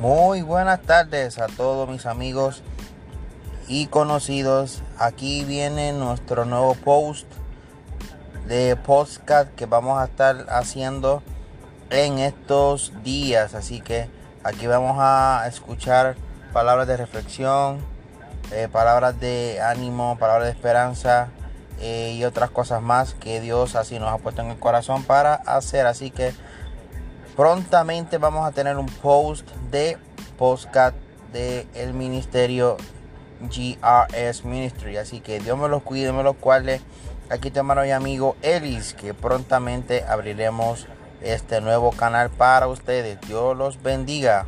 Muy buenas tardes a todos mis amigos y conocidos. Aquí viene nuestro nuevo post de podcast que vamos a estar haciendo en estos días. Así que aquí vamos a escuchar palabras de reflexión, eh, palabras de ánimo, palabras de esperanza eh, y otras cosas más que Dios así nos ha puesto en el corazón para hacer. Así que prontamente vamos a tener un post de podcast de el ministerio GRS Ministry. Así que Dios me los cuide, me los cuales aquí mando mi amigo Elis, que prontamente abriremos este nuevo canal para ustedes. Dios los bendiga.